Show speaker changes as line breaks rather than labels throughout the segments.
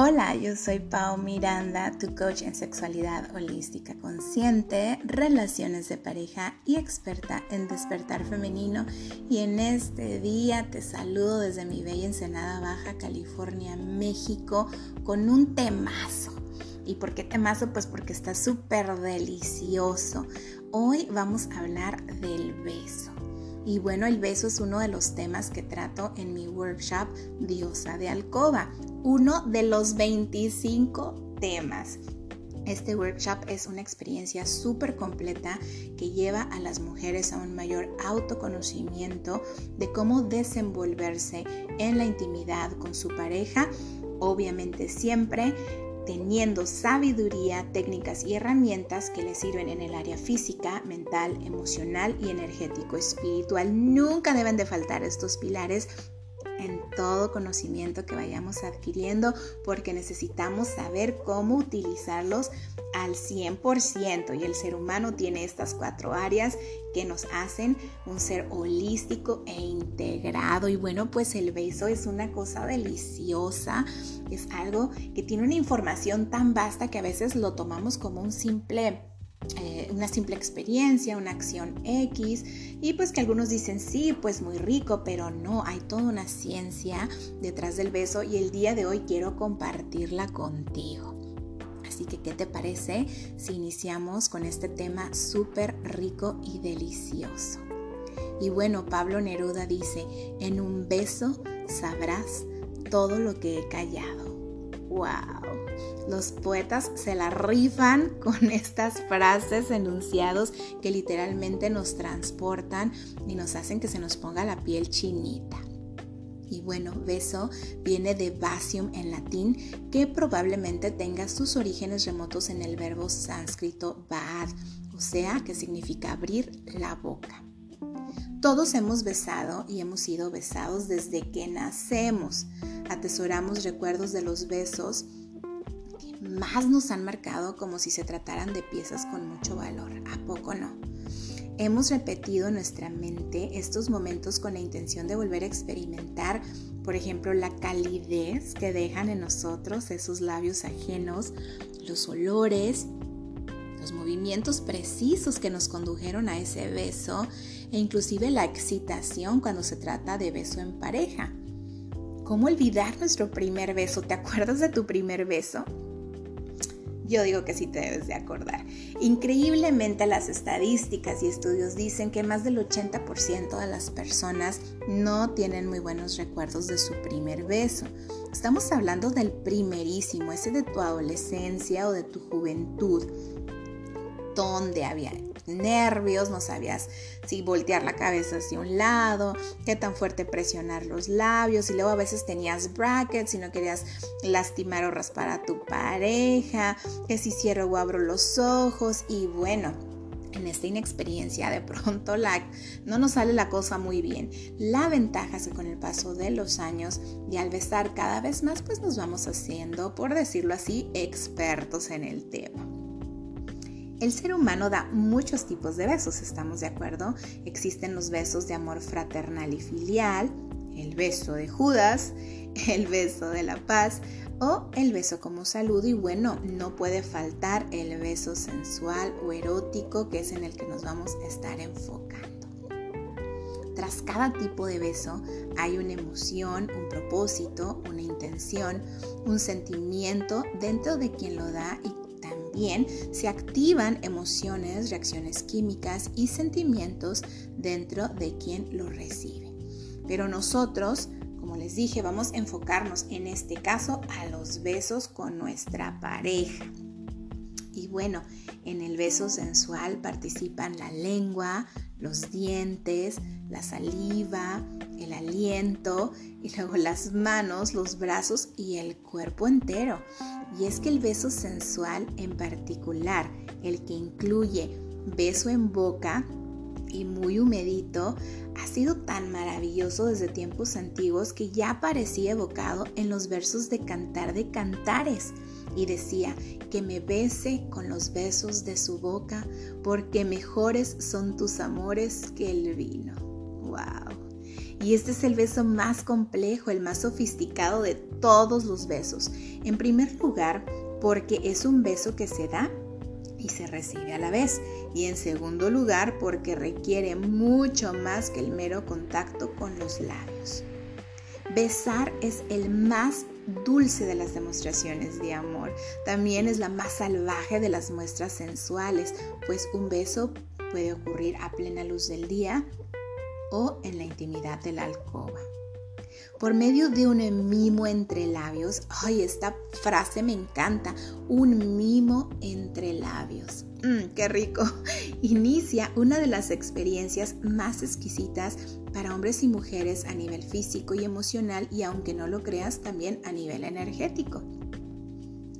Hola, yo soy Pau Miranda, tu coach en sexualidad holística consciente, relaciones de pareja y experta en despertar femenino. Y en este día te saludo desde mi bella Ensenada Baja, California, México, con un temazo. ¿Y por qué temazo? Pues porque está súper delicioso. Hoy vamos a hablar del beso. Y bueno, el beso es uno de los temas que trato en mi workshop Diosa de Alcoba, uno de los 25 temas. Este workshop es una experiencia súper completa que lleva a las mujeres a un mayor autoconocimiento de cómo desenvolverse en la intimidad con su pareja, obviamente siempre teniendo sabiduría, técnicas y herramientas que les sirven en el área física, mental, emocional y energético espiritual. Nunca deben de faltar estos pilares en todo conocimiento que vayamos adquiriendo porque necesitamos saber cómo utilizarlos al 100% y el ser humano tiene estas cuatro áreas que nos hacen un ser holístico e integrado. Y bueno pues el beso es una cosa deliciosa. Es algo que tiene una información tan vasta que a veces lo tomamos como un simple eh, una simple experiencia, una acción X, y pues que algunos dicen sí, pues muy rico, pero no, hay toda una ciencia detrás del beso y el día de hoy quiero compartirla contigo. Así que, ¿qué te parece si iniciamos con este tema súper rico y delicioso? Y bueno, Pablo Neruda dice, en un beso sabrás todo lo que he callado. ¡Wow! Los poetas se la rifan con estas frases, enunciados que literalmente nos transportan y nos hacen que se nos ponga la piel chinita. Y bueno, beso viene de basium en latín, que probablemente tenga sus orígenes remotos en el verbo sánscrito bad, o sea, que significa abrir la boca. Todos hemos besado y hemos sido besados desde que nacemos. Atesoramos recuerdos de los besos más nos han marcado como si se trataran de piezas con mucho valor. ¿A poco no? Hemos repetido en nuestra mente estos momentos con la intención de volver a experimentar, por ejemplo, la calidez que dejan en nosotros esos labios ajenos, los olores, los movimientos precisos que nos condujeron a ese beso e inclusive la excitación cuando se trata de beso en pareja. ¿Cómo olvidar nuestro primer beso? ¿Te acuerdas de tu primer beso? Yo digo que sí te debes de acordar. Increíblemente las estadísticas y estudios dicen que más del 80% de las personas no tienen muy buenos recuerdos de su primer beso. Estamos hablando del primerísimo, ese de tu adolescencia o de tu juventud, donde había nervios, no sabías si voltear la cabeza hacia un lado, qué tan fuerte presionar los labios y luego a veces tenías brackets y no querías lastimar o raspar a tu pareja, que si cierro o abro los ojos y bueno, en esta inexperiencia de pronto la, no nos sale la cosa muy bien. La ventaja es que con el paso de los años y al besar cada vez más pues nos vamos haciendo, por decirlo así, expertos en el tema. El ser humano da muchos tipos de besos, ¿estamos de acuerdo? Existen los besos de amor fraternal y filial, el beso de Judas, el beso de la paz o el beso como saludo y bueno, no puede faltar el beso sensual o erótico que es en el que nos vamos a estar enfocando. Tras cada tipo de beso hay una emoción, un propósito, una intención, un sentimiento dentro de quien lo da y se activan emociones, reacciones químicas y sentimientos dentro de quien lo recibe. Pero nosotros, como les dije, vamos a enfocarnos en este caso a los besos con nuestra pareja. Y bueno, en el beso sensual participan la lengua, los dientes, la saliva, el aliento y luego las manos, los brazos y el cuerpo entero. Y es que el beso sensual en particular, el que incluye beso en boca y muy humedito, ha sido tan maravilloso desde tiempos antiguos que ya aparecía evocado en los versos de Cantar de Cantares y decía que me bese con los besos de su boca porque mejores son tus amores que el vino. ¡Wow! Y este es el beso más complejo, el más sofisticado de todos los besos. En primer lugar, porque es un beso que se da y se recibe a la vez. Y en segundo lugar, porque requiere mucho más que el mero contacto con los labios. Besar es el más dulce de las demostraciones de amor. También es la más salvaje de las muestras sensuales, pues un beso puede ocurrir a plena luz del día o en la intimidad de la alcoba por medio de un mimo entre labios. Ay, esta frase me encanta, un mimo entre labios. Mm, ¡Qué rico! Inicia una de las experiencias más exquisitas para hombres y mujeres a nivel físico y emocional y aunque no lo creas también a nivel energético.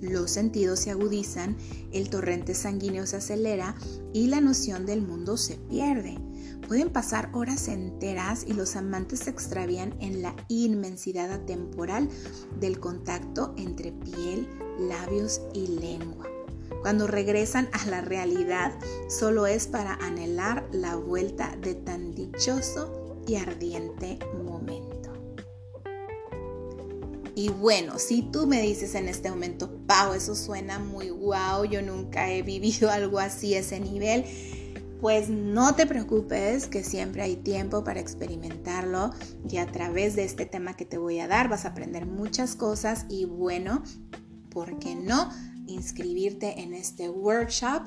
Los sentidos se agudizan, el torrente sanguíneo se acelera y la noción del mundo se pierde. Pueden pasar horas enteras y los amantes se extravían en la inmensidad atemporal del contacto entre piel, labios y lengua. Cuando regresan a la realidad, solo es para anhelar la vuelta de tan dichoso y ardiente momento. Y bueno, si tú me dices en este momento, Pau, eso suena muy guau, yo nunca he vivido algo así, ese nivel, pues no te preocupes que siempre hay tiempo para experimentarlo y a través de este tema que te voy a dar vas a aprender muchas cosas y bueno, ¿por qué no? inscribirte en este workshop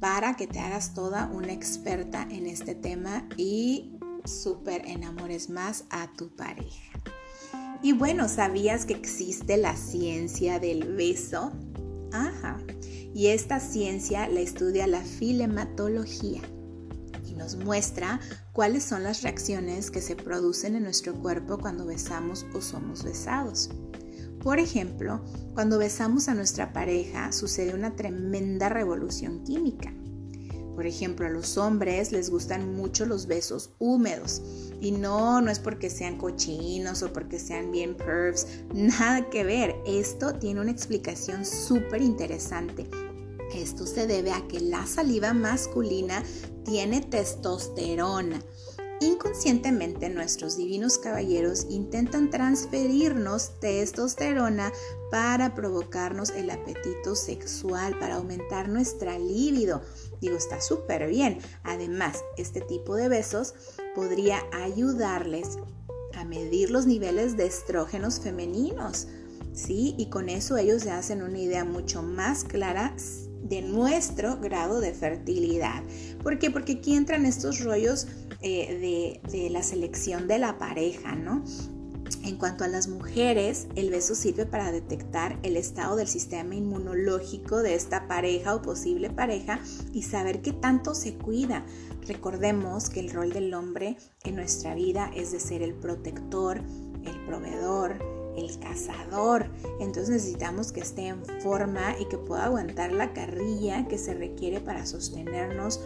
para que te hagas toda una experta en este tema y súper enamores más a tu pareja. Y bueno, ¿sabías que existe la ciencia del beso? Ajá. Y esta ciencia la estudia la filematología nos muestra cuáles son las reacciones que se producen en nuestro cuerpo cuando besamos o somos besados. Por ejemplo, cuando besamos a nuestra pareja sucede una tremenda revolución química. Por ejemplo, a los hombres les gustan mucho los besos húmedos. Y no, no es porque sean cochinos o porque sean bien pervs, nada que ver. Esto tiene una explicación súper interesante. Esto se debe a que la saliva masculina tiene testosterona. Inconscientemente nuestros divinos caballeros intentan transferirnos testosterona para provocarnos el apetito sexual, para aumentar nuestra libido. Digo, está súper bien. Además, este tipo de besos podría ayudarles a medir los niveles de estrógenos femeninos. ¿Sí? Y con eso ellos se hacen una idea mucho más clara de nuestro grado de fertilidad. ¿Por qué? Porque aquí entran estos rollos eh, de, de la selección de la pareja, ¿no? En cuanto a las mujeres, el beso sirve para detectar el estado del sistema inmunológico de esta pareja o posible pareja y saber qué tanto se cuida. Recordemos que el rol del hombre en nuestra vida es de ser el protector, el proveedor, el cazador. Entonces necesitamos que esté en forma y que pueda aguantar la carrilla que se requiere para sostenernos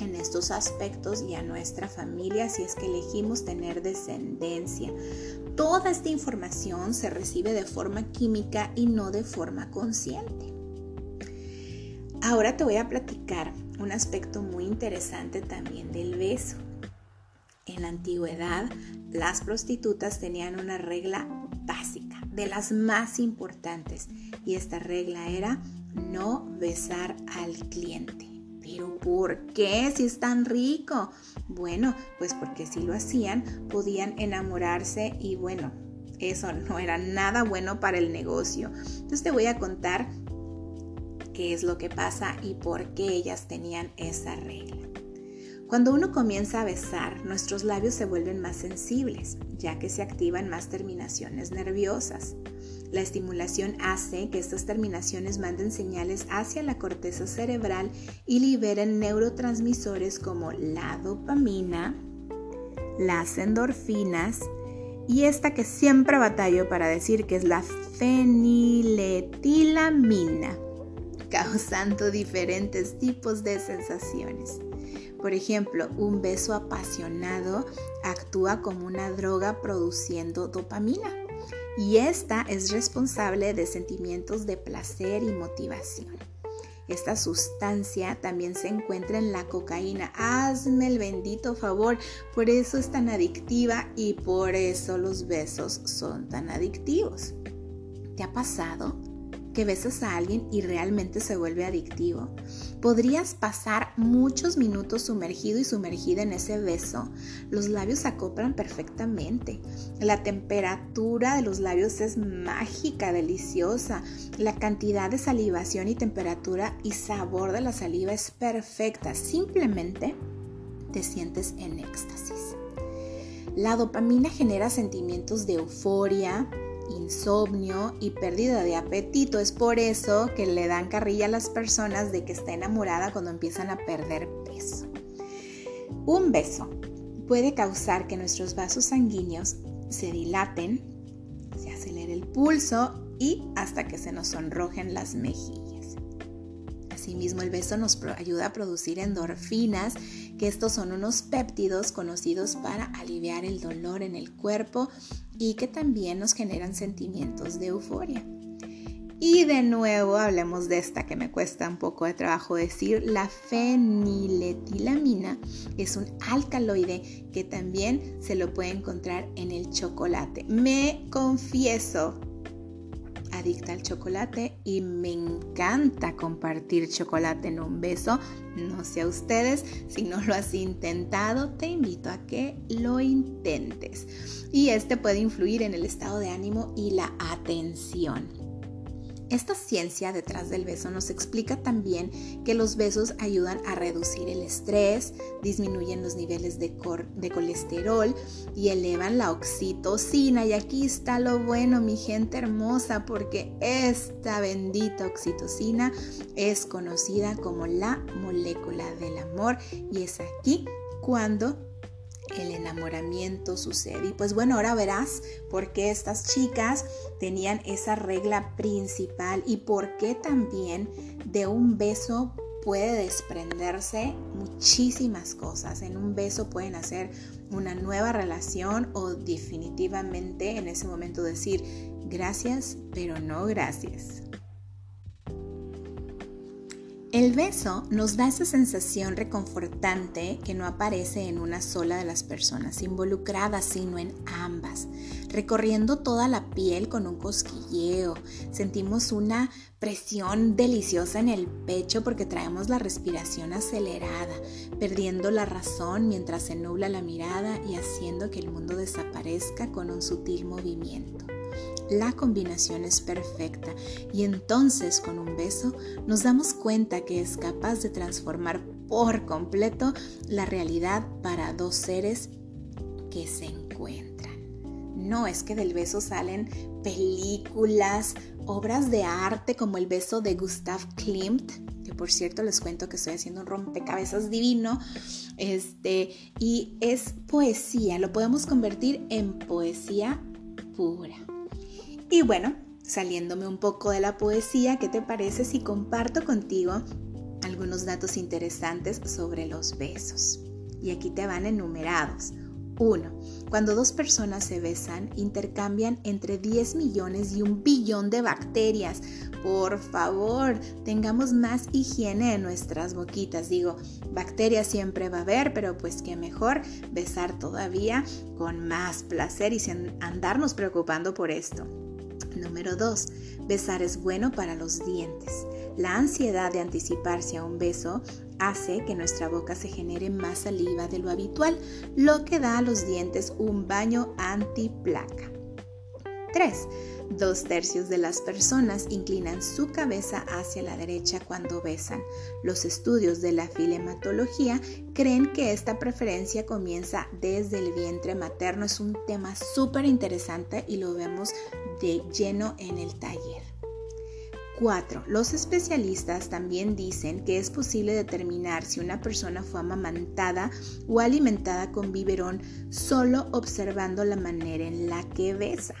en estos aspectos y a nuestra familia si es que elegimos tener descendencia. Toda esta información se recibe de forma química y no de forma consciente. Ahora te voy a platicar un aspecto muy interesante también del beso. En la antigüedad, las prostitutas tenían una regla de las más importantes, y esta regla era no besar al cliente. ¿Pero por qué si es tan rico? Bueno, pues porque si lo hacían podían enamorarse y bueno, eso no era nada bueno para el negocio. Entonces te voy a contar qué es lo que pasa y por qué ellas tenían esa regla. Cuando uno comienza a besar, nuestros labios se vuelven más sensibles, ya que se activan más terminaciones nerviosas. La estimulación hace que estas terminaciones manden señales hacia la corteza cerebral y liberen neurotransmisores como la dopamina, las endorfinas y esta que siempre batallo para decir que es la feniletilamina, causando diferentes tipos de sensaciones. Por ejemplo, un beso apasionado actúa como una droga produciendo dopamina y esta es responsable de sentimientos de placer y motivación. Esta sustancia también se encuentra en la cocaína. Hazme el bendito favor. Por eso es tan adictiva y por eso los besos son tan adictivos. ¿Te ha pasado? Que besas a alguien y realmente se vuelve adictivo. Podrías pasar muchos minutos sumergido y sumergida en ese beso. Los labios se acoplan perfectamente. La temperatura de los labios es mágica, deliciosa. La cantidad de salivación y temperatura y sabor de la saliva es perfecta. Simplemente te sientes en éxtasis. La dopamina genera sentimientos de euforia, insomnio y pérdida de apetito. Es por eso que le dan carrilla a las personas de que está enamorada cuando empiezan a perder peso. Un beso puede causar que nuestros vasos sanguíneos se dilaten, se acelere el pulso y hasta que se nos sonrojen las mejillas. Asimismo, el beso nos ayuda a producir endorfinas, que estos son unos péptidos conocidos para aliviar el dolor en el cuerpo y que también nos generan sentimientos de euforia. Y de nuevo hablemos de esta que me cuesta un poco de trabajo decir, la feniletilamina es un alcaloide que también se lo puede encontrar en el chocolate. Me confieso, adicta al chocolate y me encanta compartir chocolate en un beso. No sé a ustedes, si no lo has intentado, te invito a que lo intentes. Y este puede influir en el estado de ánimo y la atención. Esta ciencia detrás del beso nos explica también que los besos ayudan a reducir el estrés, disminuyen los niveles de, colesterol y elevan la oxitocina. Y aquí está lo bueno, mi gente hermosa, porque esta bendita oxitocina es conocida como la molécula del amor y es aquí cuando el enamoramiento sucede. Y pues bueno, ahora verás por qué estas chicas tenían esa regla principal y por qué también de un beso puede desprenderse muchísimas cosas. En un beso pueden hacer una nueva relación o definitivamente en ese momento decir gracias, pero no gracias. El beso nos da esa sensación reconfortante que no aparece en una sola de las personas involucradas, sino en ambas, recorriendo toda la piel con un cosquilleo. Sentimos una presión deliciosa en el pecho porque traemos la respiración acelerada, perdiendo la razón mientras se nubla la mirada y haciendo que el mundo desaparezca con un sutil movimiento la combinación es perfecta y entonces con un beso nos damos cuenta que es capaz de transformar por completo la realidad para dos seres que se encuentran. No es que del beso salen películas, obras de arte como el beso de Gustav Klimt, que por cierto les cuento que estoy haciendo un rompecabezas divino, este, y es poesía, lo podemos convertir en poesía pura. Y bueno, saliéndome un poco de la poesía, ¿qué te parece si comparto contigo algunos datos interesantes sobre los besos? Y aquí te van enumerados. 1. Cuando dos personas se besan, intercambian entre 10 millones y un billón de bacterias. Por favor, tengamos más higiene en nuestras boquitas. Digo, bacterias siempre va a haber, pero pues qué mejor besar todavía con más placer y sin andarnos preocupando por esto. Número 2. Besar es bueno para los dientes. La ansiedad de anticiparse a un beso hace que nuestra boca se genere más saliva de lo habitual, lo que da a los dientes un baño antiplaca. 3. Dos tercios de las personas inclinan su cabeza hacia la derecha cuando besan. Los estudios de la filematología creen que esta preferencia comienza desde el vientre materno. Es un tema súper interesante y lo vemos de lleno en el taller. 4. Los especialistas también dicen que es posible determinar si una persona fue amamantada o alimentada con biberón solo observando la manera en la que besa.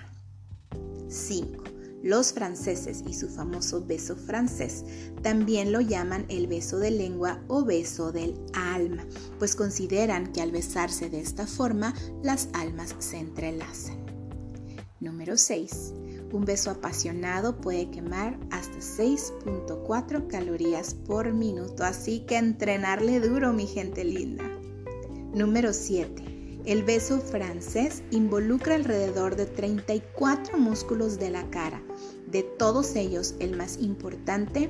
5. Los franceses y su famoso beso francés también lo llaman el beso de lengua o beso del alma, pues consideran que al besarse de esta forma las almas se entrelazan. Número 6. Un beso apasionado puede quemar hasta 6.4 calorías por minuto, así que entrenarle duro, mi gente linda. Número 7. El beso francés involucra alrededor de 34 músculos de la cara. De todos ellos, el más importante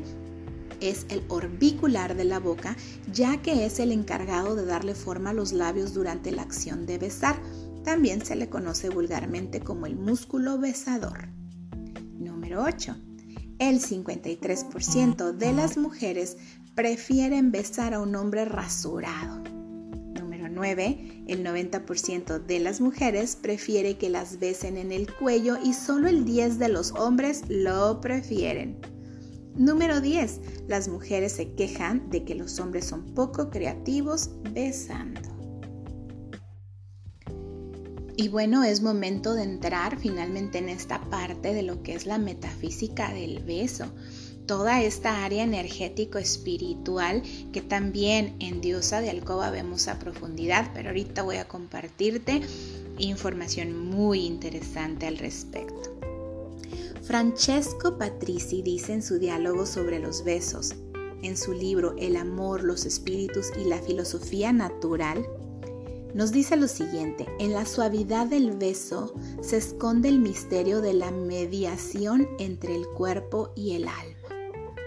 es el orbicular de la boca, ya que es el encargado de darle forma a los labios durante la acción de besar. También se le conoce vulgarmente como el músculo besador. Número 8. El 53% de las mujeres prefieren besar a un hombre rasurado. Número 9. El 90% de las mujeres prefiere que las besen en el cuello y solo el 10 de los hombres lo prefieren. Número 10. Las mujeres se quejan de que los hombres son poco creativos besando. Y bueno, es momento de entrar finalmente en esta parte de lo que es la metafísica del beso. Toda esta área energético-espiritual que también en Diosa de Alcoba vemos a profundidad, pero ahorita voy a compartirte información muy interesante al respecto. Francesco Patrici dice en su diálogo sobre los besos, en su libro El amor, los espíritus y la filosofía natural, nos dice lo siguiente, en la suavidad del beso se esconde el misterio de la mediación entre el cuerpo y el alma.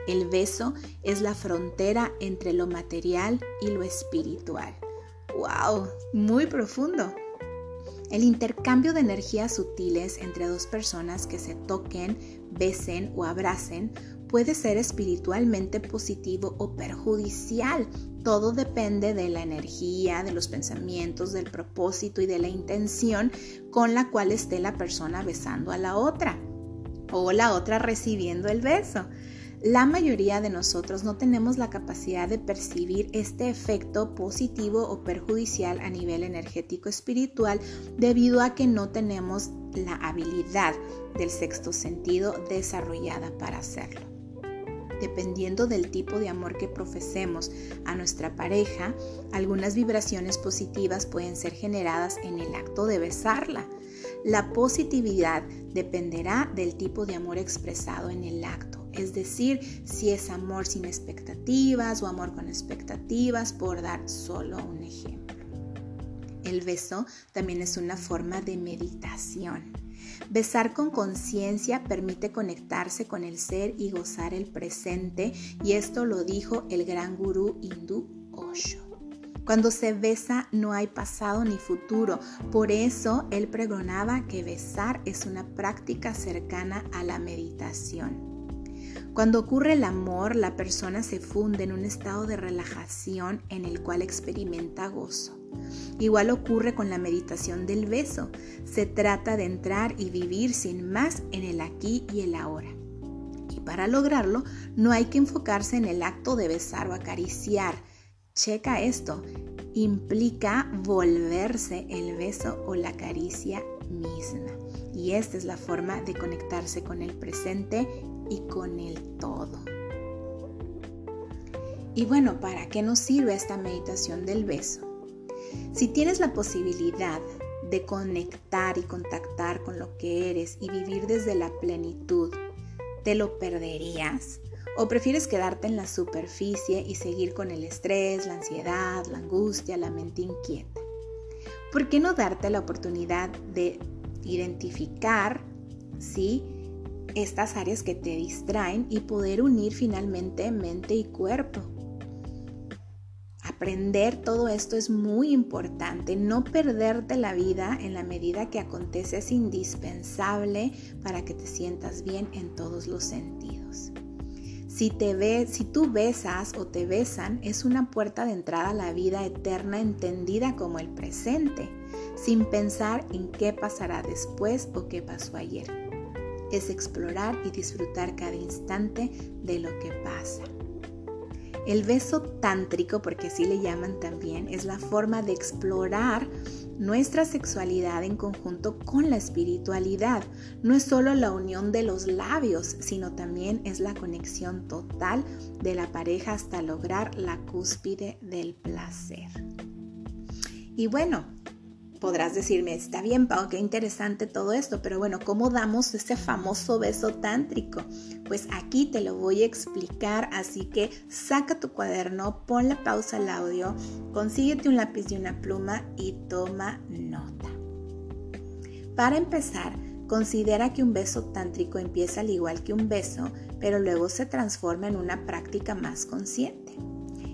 El beso es la frontera entre lo material y lo espiritual. ¡Wow! Muy profundo. El intercambio de energías sutiles entre dos personas que se toquen, besen o abracen puede ser espiritualmente positivo o perjudicial. Todo depende de la energía, de los pensamientos, del propósito y de la intención con la cual esté la persona besando a la otra o la otra recibiendo el beso. La mayoría de nosotros no tenemos la capacidad de percibir este efecto positivo o perjudicial a nivel energético espiritual debido a que no tenemos la habilidad del sexto sentido desarrollada para hacerlo. Dependiendo del tipo de amor que profesemos a nuestra pareja, algunas vibraciones positivas pueden ser generadas en el acto de besarla. La positividad dependerá del tipo de amor expresado en el acto es decir, si es amor sin expectativas o amor con expectativas, por dar solo un ejemplo. El beso también es una forma de meditación. Besar con conciencia permite conectarse con el ser y gozar el presente, y esto lo dijo el gran gurú hindú Osho. Cuando se besa no hay pasado ni futuro, por eso él pregonaba que besar es una práctica cercana a la meditación. Cuando ocurre el amor, la persona se funde en un estado de relajación en el cual experimenta gozo. Igual ocurre con la meditación del beso. Se trata de entrar y vivir sin más en el aquí y el ahora. Y para lograrlo, no hay que enfocarse en el acto de besar o acariciar. Checa esto. Implica volverse el beso o la caricia misma. Y esta es la forma de conectarse con el presente y con el todo. Y bueno, ¿para qué nos sirve esta meditación del beso? Si tienes la posibilidad de conectar y contactar con lo que eres y vivir desde la plenitud, ¿te lo perderías? ¿O prefieres quedarte en la superficie y seguir con el estrés, la ansiedad, la angustia, la mente inquieta? ¿Por qué no darte la oportunidad de identificar, sí, estas áreas que te distraen y poder unir finalmente mente y cuerpo. Aprender todo esto es muy importante, no perderte la vida en la medida que acontece es indispensable para que te sientas bien en todos los sentidos. Si, te ve, si tú besas o te besan, es una puerta de entrada a la vida eterna entendida como el presente, sin pensar en qué pasará después o qué pasó ayer es explorar y disfrutar cada instante de lo que pasa. El beso tántrico, porque así le llaman también, es la forma de explorar nuestra sexualidad en conjunto con la espiritualidad. No es solo la unión de los labios, sino también es la conexión total de la pareja hasta lograr la cúspide del placer. Y bueno, podrás decirme, está bien, Pau, qué interesante todo esto, pero bueno, ¿cómo damos ese famoso beso tántrico? Pues aquí te lo voy a explicar, así que saca tu cuaderno, pon la pausa al audio, consíguete un lápiz y una pluma y toma nota. Para empezar, considera que un beso tántrico empieza al igual que un beso, pero luego se transforma en una práctica más consciente.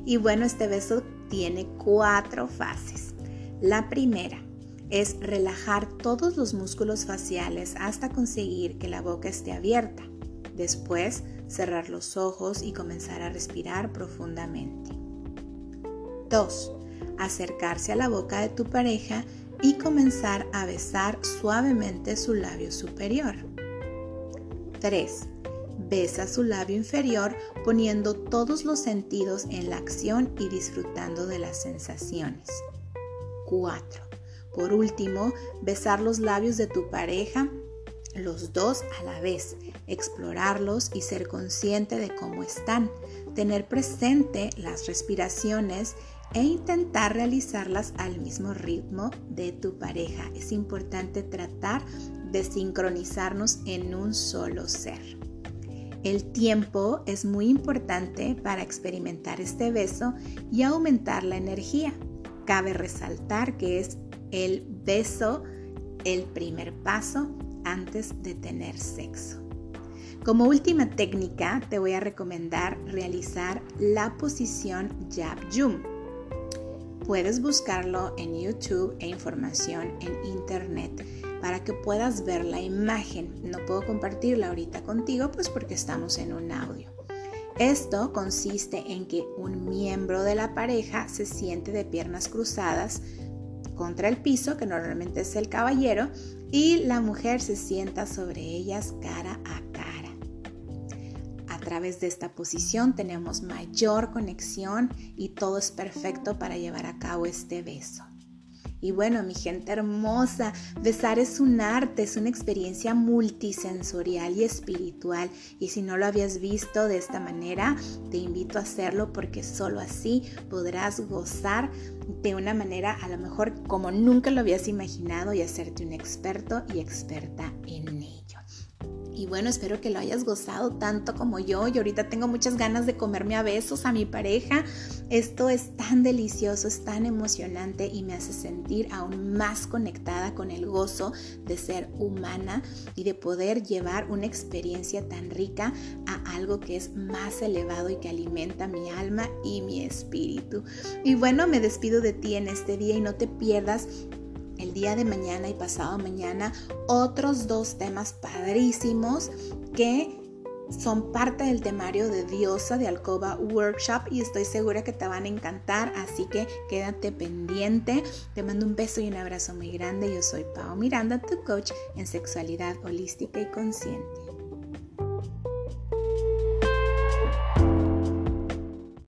Y bueno, este beso tiene cuatro fases. La primera, es relajar todos los músculos faciales hasta conseguir que la boca esté abierta. Después, cerrar los ojos y comenzar a respirar profundamente. 2. Acercarse a la boca de tu pareja y comenzar a besar suavemente su labio superior. 3. Besa su labio inferior poniendo todos los sentidos en la acción y disfrutando de las sensaciones. 4 por último, besar los labios de tu pareja, los dos a la vez, explorarlos y ser consciente de cómo están, tener presente las respiraciones e intentar realizarlas al mismo ritmo de tu pareja. Es importante tratar de sincronizarnos en un solo ser. El tiempo es muy importante para experimentar este beso y aumentar la energía. Cabe resaltar que es el beso el primer paso antes de tener sexo. Como última técnica te voy a recomendar realizar la posición Jab Jum. Puedes buscarlo en YouTube e información en internet para que puedas ver la imagen. No puedo compartirla ahorita contigo pues porque estamos en un audio. Esto consiste en que un miembro de la pareja se siente de piernas cruzadas contra el piso, que normalmente es el caballero, y la mujer se sienta sobre ellas cara a cara. A través de esta posición tenemos mayor conexión y todo es perfecto para llevar a cabo este beso. Y bueno, mi gente hermosa, besar es un arte, es una experiencia multisensorial y espiritual. Y si no lo habías visto de esta manera, te invito a hacerlo porque solo así podrás gozar de una manera a lo mejor como nunca lo habías imaginado y hacerte un experto y experta en. Y bueno, espero que lo hayas gozado tanto como yo. Y ahorita tengo muchas ganas de comerme a besos a mi pareja. Esto es tan delicioso, es tan emocionante y me hace sentir aún más conectada con el gozo de ser humana y de poder llevar una experiencia tan rica a algo que es más elevado y que alimenta mi alma y mi espíritu. Y bueno, me despido de ti en este día y no te pierdas el día de mañana y pasado mañana otros dos temas padrísimos que son parte del temario de Diosa de Alcoba Workshop y estoy segura que te van a encantar, así que quédate pendiente. Te mando un beso y un abrazo muy grande. Yo soy Pau Miranda, tu coach en sexualidad holística y consciente.